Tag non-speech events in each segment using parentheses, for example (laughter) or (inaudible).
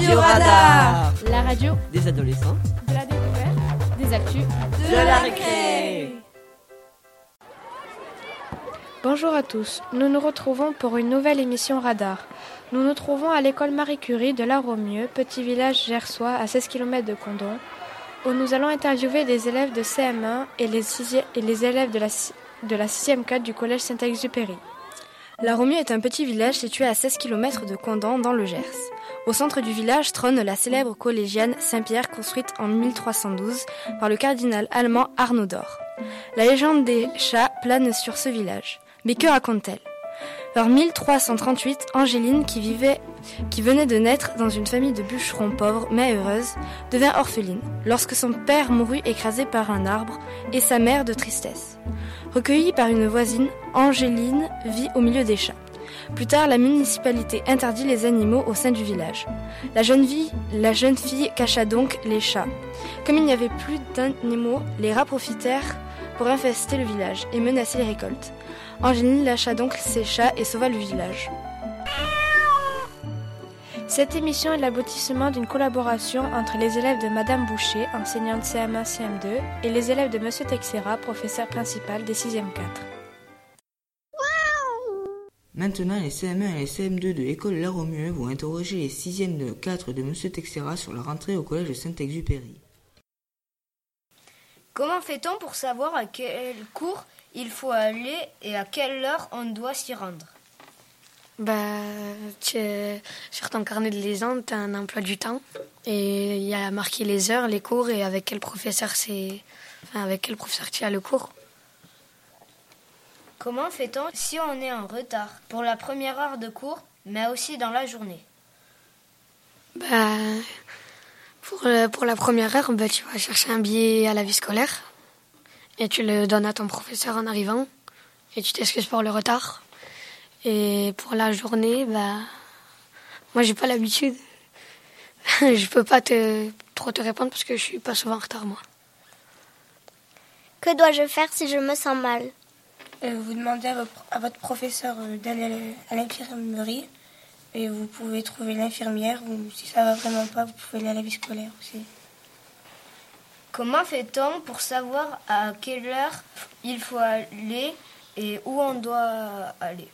Radio Radar La radio Des adolescents de la découverte, des actus, de la récré Bonjour à tous, nous nous retrouvons pour une nouvelle émission Radar. Nous nous trouvons à l'école Marie Curie de La Romieux, petit village gersois à 16 km de Condon, où nous allons interviewer des élèves de CM1 et les, sixiè- et les élèves de la, de la 6e 4 du collège Saint-Exupéry. La Romieux est un petit village situé à 16 km de Condon dans le Gers. Au centre du village trône la célèbre collégienne Saint-Pierre construite en 1312 par le cardinal allemand Arnaud d'Or. La légende des chats plane sur ce village. Mais que raconte-t-elle? Vers 1338, Angéline, qui, vivait, qui venait de naître dans une famille de bûcherons pauvres mais heureuse, devint orpheline lorsque son père mourut écrasé par un arbre et sa mère de tristesse. Recueillie par une voisine, Angéline vit au milieu des chats. Plus tard, la municipalité interdit les animaux au sein du village. La jeune, fille cacha donc les chats. Comme il n'y avait plus d'animaux, les rats profitèrent pour infester le village et menacer les récoltes. Angéline lâcha donc ses chats et sauva le village. Cette émission est l'aboutissement d'une collaboration entre les élèves de Madame Boucher, enseignante CM1 CM2, et les élèves de Monsieur Texera, professeur principal des 6e 4. Maintenant, les CM1 et les CM2 de l'école La Romieux vont interroger les 6e de 4 de Monsieur Texera sur la rentrée au collège de Saint-Exupéry. Comment fait-on pour savoir à quel cours il faut aller et à quelle heure on doit s'y rendre? Bah, sur ton carnet de liaison, tu as un emploi du temps et il y a marqué les heures, les cours et avec quel professeur c'est, enfin, avec quel professeur tu as le cours. Comment fait-on si on est en retard pour la première heure de cours, mais aussi dans la journée? Bah, pour, le- pour la première heure, bah, tu vas chercher un billet à la vie scolaire et tu le donnes à ton professeur en arrivant et tu t'excuses pour le retard. Et pour la journée, bah, moi j'ai pas l'habitude. (laughs) je peux pas te, trop te répondre parce que je suis pas souvent en retard moi. Que dois-je faire si je me sens mal? Euh, vous demandez à, votre- à votre professeur euh, d'aller à l'infirmerie et vous pouvez trouver l'infirmière ou si ça va vraiment pas, vous pouvez aller à la vie scolaire aussi. Comment fait-on pour savoir à quelle heure il faut aller et où on doit aller?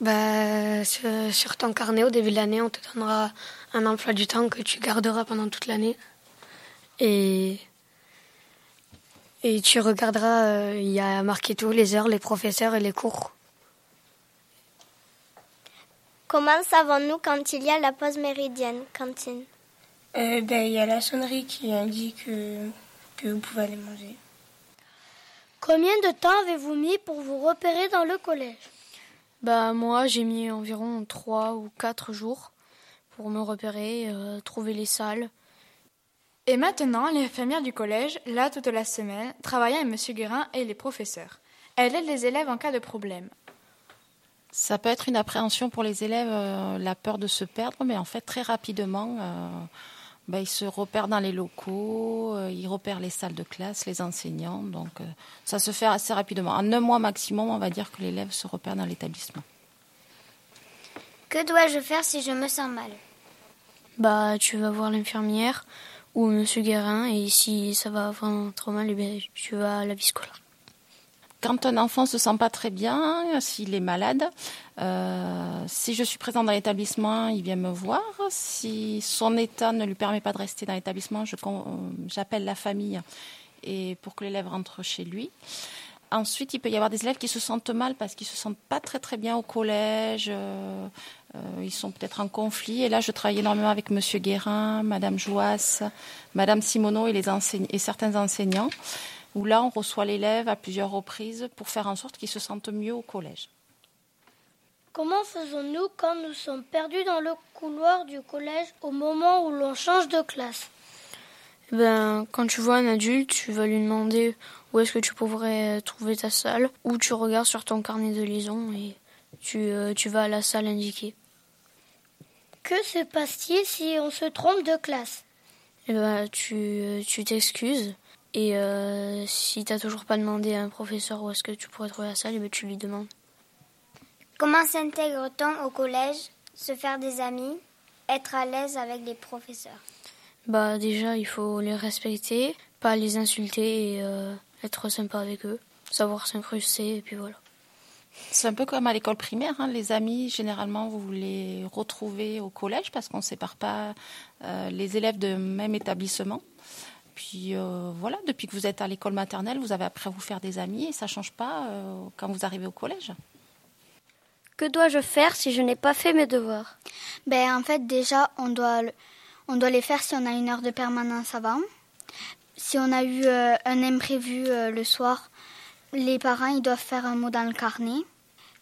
Bah, sur, sur ton carnet au début de l'année, on te donnera un emploi du temps que tu garderas pendant toute l'année. Et, et tu regarderas, euh, il y a marqué tout, les heures, les professeurs et les cours. Comment savons-nous quand il y a la pause méridienne, cantine? Euh, ben, il y a la sonnerie qui indique euh, que vous pouvez aller manger. Combien de temps avez-vous mis pour vous repérer dans le collège? Bah moi j'ai mis environ 3 ou 4 jours pour me repérer, euh, trouver les salles. Et maintenant, l'infirmière du collège, là toute la semaine, travaille avec Monsieur Guérin et les professeurs. Elle aide les élèves en cas de problème. Ça peut être une appréhension pour les élèves, euh, la peur de se perdre, mais en fait, très rapidement, euh, ben, ils se repèrent dans les locaux, euh, ils repèrent les salles de classe, les enseignants. Donc, euh, ça se fait assez rapidement. En un mois maximum, on va dire que l'élève se repère dans l'établissement. Que dois-je faire si je me sens mal? Bah tu vas voir l'infirmière ou Monsieur Guérin et si ça va vraiment trop mal, eh bien, tu vas à la vie scolaire. Quand un enfant se sent pas très bien, s'il est malade, euh, si je suis présente dans l'établissement, il vient me voir. Si son état ne lui permet pas de rester dans l'établissement, je con- j'appelle la famille et pour que l'élève rentre chez lui. Ensuite, il peut y avoir des élèves qui se sentent mal parce qu'ils se sentent pas très très bien au collège. euh, euh, ils sont peut-être en conflit. Et là, je travaille énormément avec Monsieur Guérin, Madame Jouas, Madame Simoneau et, les enseigne- et certains enseignants. Où là, on reçoit l'élève à plusieurs reprises pour faire en sorte qu'il se sente mieux au collège. Comment faisons-nous quand nous sommes perdus dans le couloir du collège au moment où l'on change de classe? Eh Ben, quand tu vois un adulte, tu vas lui demander où est-ce que tu pourrais trouver ta salle, ou tu regardes sur ton carnet de liaison et tu, euh, tu vas à la salle indiquée. Que se passe-t-il si on se trompe de classe? Eh ben, tu tu t'excuses. Et euh, si t'as toujours pas demandé à un professeur où est-ce que tu pourrais trouver la salle, eh ben, tu lui demandes. Comment s'intègre-t-on au collège? Se faire des amis? Être à l'aise avec les professeurs? Bah déjà, il faut les respecter, pas les insulter et euh, être sympa avec eux, savoir s'incruster et puis voilà. C'est un peu comme à l'école primaire. Hein. Les amis, généralement, vous les retrouvez au collège parce qu'on ne sépare pas euh, les élèves de même établissement. Puis euh, voilà, depuis que vous êtes à l'école maternelle, vous avez appris à vous faire des amis et ça ne change pas euh, quand vous arrivez au collège. Que dois-je faire si je n'ai pas fait mes devoirs? Ben en fait déjà on doit on doit les faire si on a une heure de permanence avant. Si on a eu un imprévu le soir, les parents ils doivent faire un mot dans le carnet.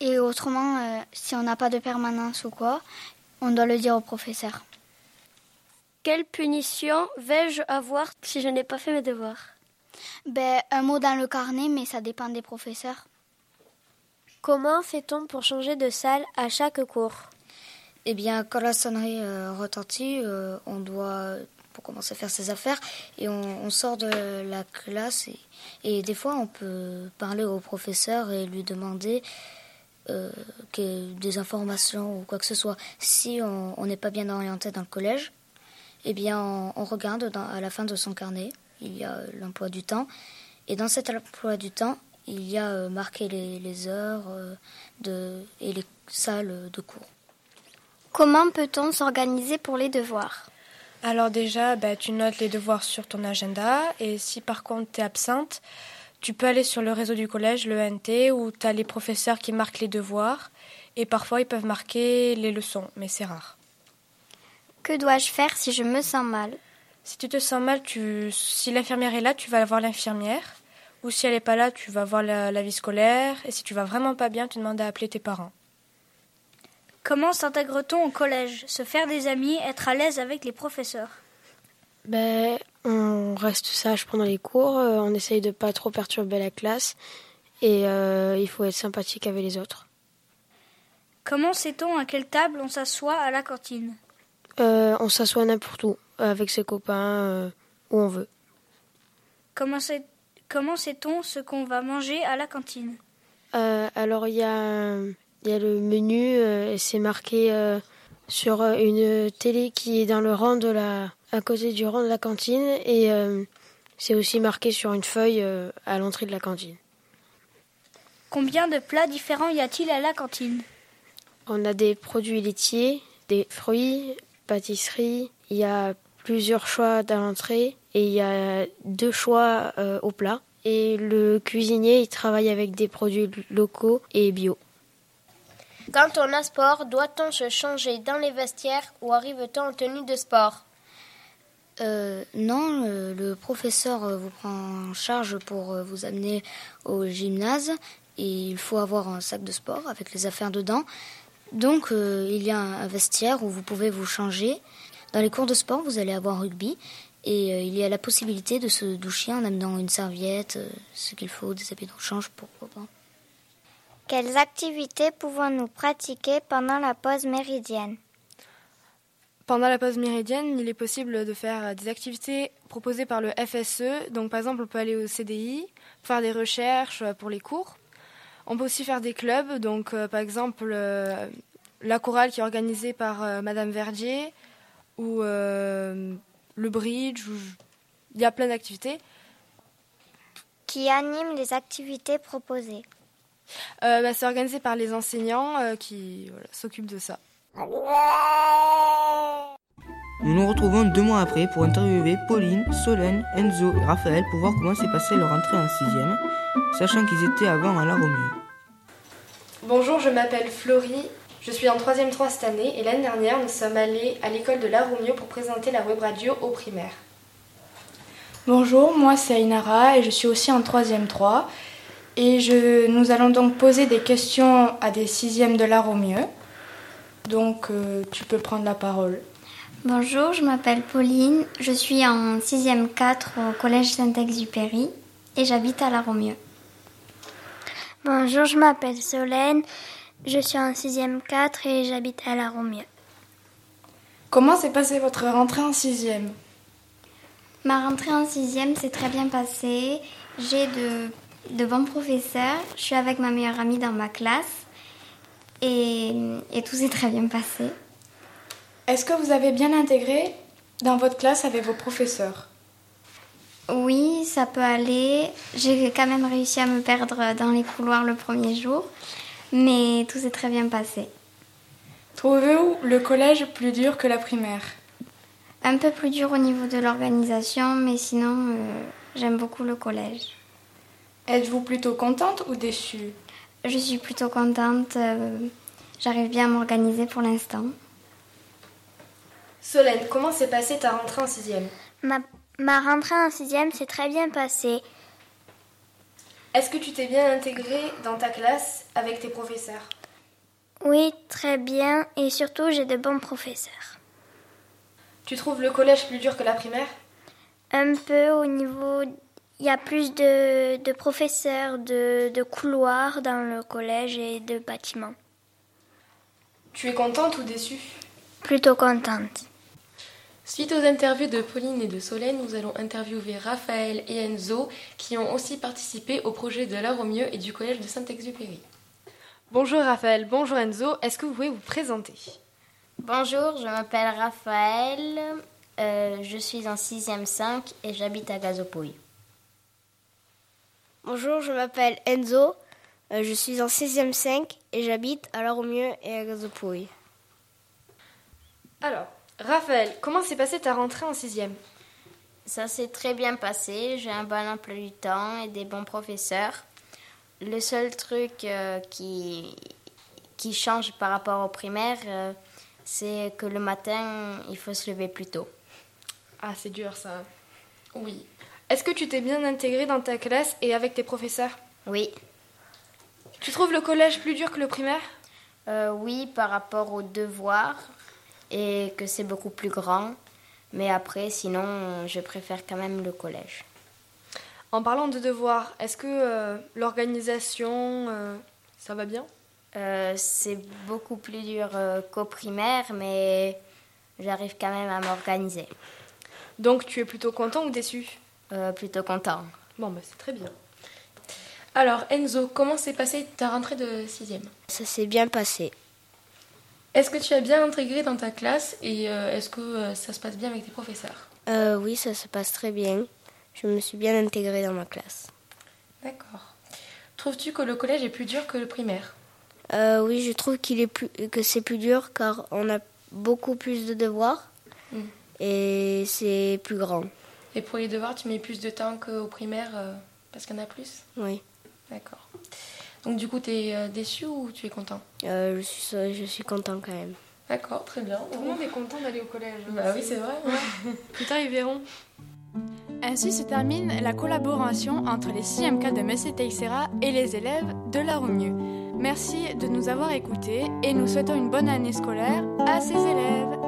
Et autrement, euh, si on n'a pas de permanence ou quoi, on doit le dire au professeur. Quelle punition vais-je avoir si je n'ai pas fait mes devoirs? Ben, Un mot dans le carnet, mais ça dépend des professeurs. Comment fait-on pour changer de salle à chaque cours? Eh bien, quand la sonnerie euh, retentit, euh, on doit pour commencer à faire ses affaires et on, sort de la classe et, des fois on peut parler au professeur et lui demander euh, des informations ou quoi que ce soit. Si on n'est pas bien orienté dans le collège, eh bien on, regarde à la fin de son carnet, il y a l'emploi du temps et dans cet emploi du temps, il y a euh, marqué les, heures euh, de, et les salles de cours. Comment peut-on s'organiser pour les devoirs? Alors déjà, bah, tu notes les devoirs sur ton agenda et si par contre tu es absente, tu peux aller sur le réseau du collège, le NT, où tu as les professeurs qui marquent les devoirs et parfois ils peuvent marquer les leçons, mais c'est rare. Que dois-je faire si je me sens mal? Si tu te sens mal, tu... si l'infirmière est là, tu vas voir l'infirmière. Ou si elle n'est pas là, tu vas voir la, la vie scolaire. Et si tu vas vraiment pas bien, tu demandes à appeler tes parents. Comment s'intègre-t-on au collège? Se faire des amis, être à l'aise avec les professeurs? Ben, On reste sage pendant les cours, euh, on essaye de pas trop perturber la classe et euh, il faut être sympathique avec les autres. Comment sait-on à quelle table on s'assoit à la cantine? Euh, On s'assoit n'importe où, avec ses copains, où on veut. Comment sait-on ce qu'on va manger à la cantine? Alors il y a il y a le menu, euh, et c'est marqué euh, sur euh, une télé qui est dans le rang de la, à côté du rang de la cantine, et c'est aussi marqué sur une feuille à l'entrée de la cantine. Combien de plats différents y a-t-il à la cantine? On a des produits laitiers, des fruits, pâtisseries. Il y a plusieurs choix à l'entrée et il y a deux choix au plat. Et le cuisinier, il travaille avec des produits locaux et bio. Quand on a sport, doit-on se changer dans les vestiaires ou arrive-t-on en tenue de sport? Euh, non, euh, le professeur euh, vous prend en charge pour vous amener au gymnase et il faut avoir un sac de sport avec les affaires dedans. Donc il y a un vestiaire où vous pouvez vous changer. Dans les cours de sport, vous allez avoir rugby et il y a la possibilité de se doucher en amenant une serviette, ce qu'il faut, des habits de rechange, pourquoi pas. Quelles activités pouvons-nous pratiquer pendant la pause méridienne? Pendant la pause méridienne, il est possible de faire des activités proposées par le FSE. Donc, par exemple, on peut aller au CDI, faire des recherches pour les cours. On peut aussi faire des clubs. Donc, euh, par exemple, euh, la chorale qui est organisée par euh, Madame Verdier ou le bridge. Il y a plein d'activités. Qui animent les activités proposées? Euh, bah, C'est organisé par les enseignants euh, qui s'occupent de ça. Nous nous retrouvons deux mois après pour interviewer Pauline, Solène, Enzo et Raphaël pour voir comment s'est passée leur entrée en sixième, sachant qu'ils étaient avant à la Romieux. Bonjour, je m'appelle Florie, je suis en troisième 3 cette année et l'année dernière nous sommes allés à l'école de la Romeo pour présenter la web radio au primaire. Bonjour, moi c'est Ainara et je suis aussi en troisième 3 et je, nous allons donc poser des questions à des sixièmes de l'art au mieux. Donc euh, tu peux prendre la parole. Bonjour, je m'appelle Pauline, je suis en 6e 4 au collège Saint-Exupéry et j'habite à La Romieux. Bonjour, je m'appelle Solène, je suis en 6e 4 et j'habite à La Romieux. Comment s'est passée votre rentrée en 6e Ma rentrée en 6e s'est très bien passée. J'ai de de bons professeurs. Je suis avec ma meilleure amie dans ma classe et, tout s'est très bien passé. Est-ce que vous avez bien intégré dans votre classe avec vos professeurs? Oui, ça peut aller. J'ai quand même réussi à me perdre dans les couloirs le premier jour, mais tout s'est très bien passé. Trouvez-vous le collège plus dur que la primaire? Un peu plus dur au niveau de l'organisation, mais sinon, euh, j'aime beaucoup le collège. Êtes-vous plutôt contente ou déçue? Je suis plutôt contente. euh, J'arrive bien à m'organiser pour l'instant. Solène, comment s'est passée ta rentrée en sixième? Ma, ma rentrée en sixième s'est très bien passée. Est-ce que tu t'es bien intégrée dans ta classe avec tes professeurs? Oui, très bien. Et surtout, j'ai de bons professeurs. Tu trouves le collège plus dur que la primaire? Un peu au niveau... Il y a plus de, de professeurs, de, de couloirs dans le collège et de bâtiments. Tu es contente ou déçue? Plutôt contente. Suite aux interviews de Pauline et de Solène, nous allons interviewer Raphaël et Enzo qui ont aussi participé au projet de l'heure au mieux et du collège de Saint-Exupéry. Bonjour Raphaël, bonjour Enzo, est-ce que vous pouvez vous présenter? Bonjour, je m'appelle Raphaël, euh, je suis en 6e 5 et j'habite à Gazopouille. Bonjour, je m'appelle Enzo, euh, je suis en 6e 5 et j'habite à La Romieux et à Gazopouille. Alors, Raphaël, comment s'est passée ta rentrée en 6e Ça s'est très bien passé, j'ai un bon emploi du temps et des bons professeurs. Le seul truc euh, qui, qui change par rapport au primaire, euh, c'est que le matin, il faut se lever plus tôt. Ah, c'est dur ça. Oui. Est-ce que tu t'es bien intégrée dans ta classe et avec tes professeurs? Oui. Tu trouves le collège plus dur que le primaire? Euh, Oui, par rapport aux devoirs et que c'est beaucoup plus grand. Mais après, sinon, je préfère quand même le collège. En parlant de devoirs, est-ce que euh, l'organisation, euh, ça va bien? C'est beaucoup plus dur qu'au primaire, mais j'arrive quand même à m'organiser. Donc tu es plutôt content ou déçu? Euh, Plutôt content. Bon, bah, c'est très bien. Alors Enzo, comment s'est passée ta rentrée de 6e Ça s'est bien passé. Est-ce que tu as bien intégré dans ta classe et euh, est-ce que euh, ça se passe bien avec tes professeurs? Euh, oui, ça se passe très bien. Je me suis bien intégrée dans ma classe. D'accord. Trouves-tu que le collège est plus dur que le primaire? Euh, oui, je trouve qu'il est plus, que c'est plus dur car on a beaucoup plus de devoirs Mm. et c'est plus grand. Et pour les devoirs, tu mets plus de temps qu'au primaire euh, parce qu'il y en a plus? Oui. D'accord. Donc du coup, tu es déçu ou tu es content? Euh, je, suis, je suis content quand même. D'accord, très bien. Tout le monde est content d'aller au collège. Bah oui, c'est vrai. (laughs) Plus tard, ils verront. Ainsi se termine la collaboration entre les 6e 4 de Messé Teixeira et les élèves de la Romieux. Merci de nous avoir écoutés et nous souhaitons une bonne année scolaire à ces élèves.